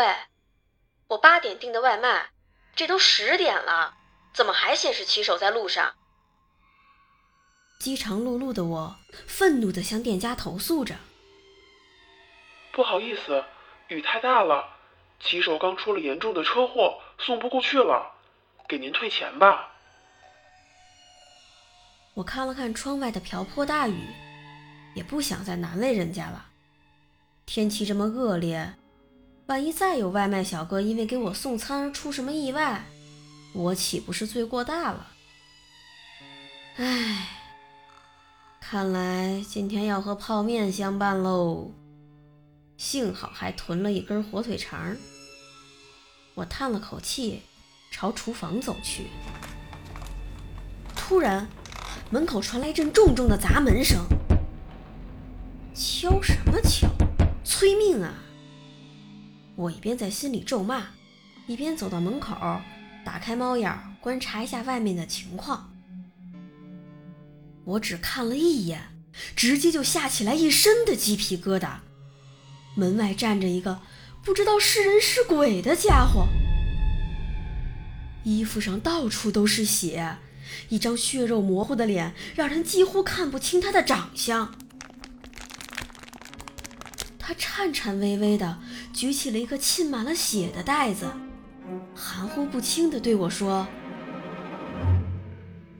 喂，我八点订的外卖，这都十点了，怎么还显示骑手在路上？饥肠辘辘的我，愤怒地向店家投诉着：“不好意思，雨太大了，骑手刚出了严重的车祸，送不过去了，给您退钱吧。”我看了看窗外的瓢泼大雨，也不想再难为人家了。天气这么恶劣。万一再有外卖小哥因为给我送餐出什么意外，我岂不是罪过大了？唉，看来今天要和泡面相伴喽。幸好还囤了一根火腿肠。我叹了口气，朝厨房走去。突然，门口传来一阵重重的砸门声。敲什么敲？催命啊！我一边在心里咒骂，一边走到门口，打开猫眼观察一下外面的情况。我只看了一眼，直接就吓起来一身的鸡皮疙瘩。门外站着一个不知道是人是鬼的家伙，衣服上到处都是血，一张血肉模糊的脸，让人几乎看不清他的长相。他颤颤巍巍地举起了一个浸满了血的袋子，含糊不清地对我说：“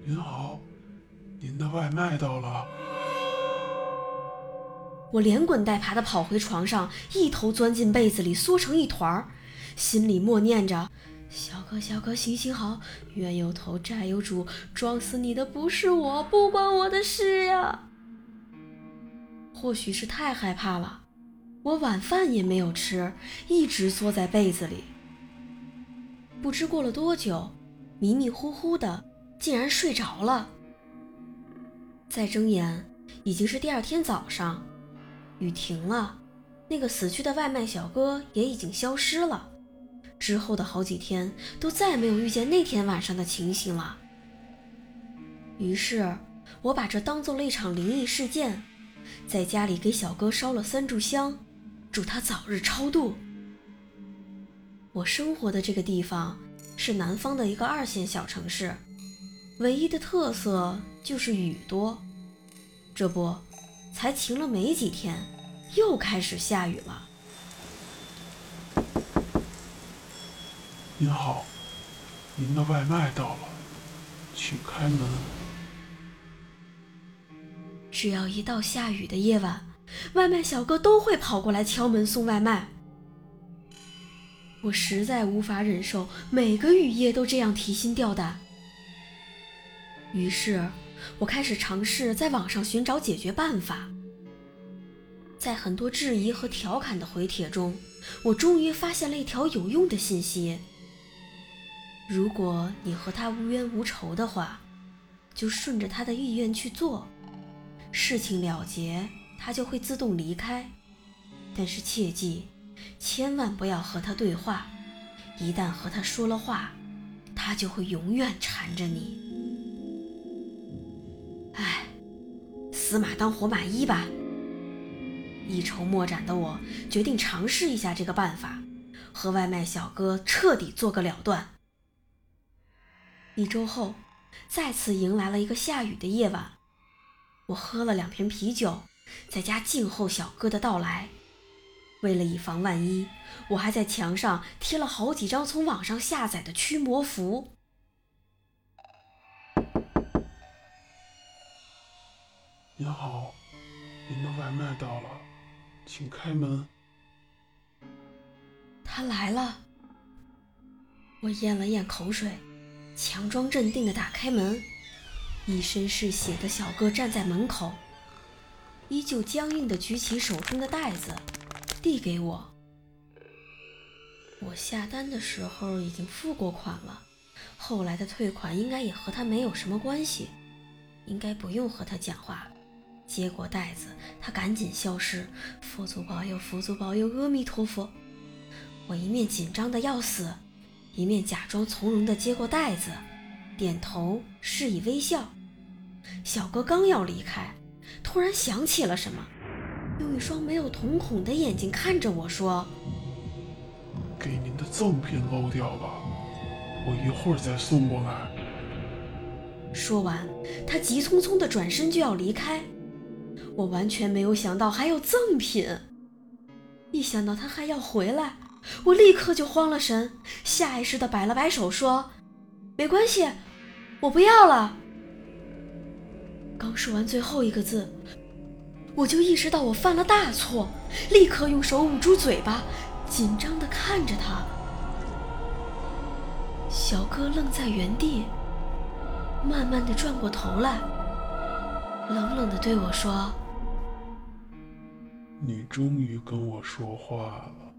您好，您的外卖到了。”我连滚带爬地跑回床上，一头钻进被子里，缩成一团儿，心里默念着：“小哥，小哥，行行好，冤有头，债有主，撞死你的不是我，不关我的事呀。”或许是太害怕了。我晚饭也没有吃，一直缩在被子里。不知过了多久，迷迷糊糊的，竟然睡着了。再睁眼，已经是第二天早上，雨停了，那个死去的外卖小哥也已经消失了。之后的好几天，都再没有遇见那天晚上的情形了。于是，我把这当做了一场灵异事件，在家里给小哥烧了三炷香。祝他早日超度。我生活的这个地方是南方的一个二线小城市，唯一的特色就是雨多。这不，才晴了没几天，又开始下雨了。您好，您的外卖到了，请开门。只要一到下雨的夜晚。外卖小哥都会跑过来敲门送外卖，我实在无法忍受每个雨夜都这样提心吊胆。于是，我开始尝试在网上寻找解决办法。在很多质疑和调侃的回帖中，我终于发现了一条有用的信息：如果你和他无冤无仇的话，就顺着他的意愿去做，事情了结。他就会自动离开，但是切记，千万不要和他对话。一旦和他说了话，他就会永远缠着你。唉，死马当活马医吧。一筹莫展的我决定尝试一下这个办法，和外卖小哥彻底做个了断。一周后，再次迎来了一个下雨的夜晚，我喝了两瓶啤酒。在家静候小哥的到来。为了以防万一，我还在墙上贴了好几张从网上下载的驱魔符。您好，您的外卖到了，请开门。他来了。我咽了咽口水，强装镇定的打开门。一身是血的小哥站在门口。依旧僵硬地举起手中的袋子，递给我。我下单的时候已经付过款了，后来的退款应该也和他没有什么关系，应该不用和他讲话。接过袋子，他赶紧消失。佛祖保佑，佛祖保佑，阿弥陀佛！我一面紧张的要死，一面假装从容的接过袋子，点头示意微笑。小哥刚要离开，突然想起了什么，用一双没有瞳孔的眼睛看着我说：“给您的赠品漏掉了，我一会儿再送过来。”说完，他急匆匆的转身就要离开。我完全没有想到还有赠品，一想到他还要回来，我立刻就慌了神，下意识的摆了摆手说：“没关系，我不要了。”刚说完最后一个字，我就意识到我犯了大错，立刻用手捂住嘴巴，紧张的看着他。小哥愣在原地，慢慢的转过头来，冷冷的对我说。你终于跟我说话了。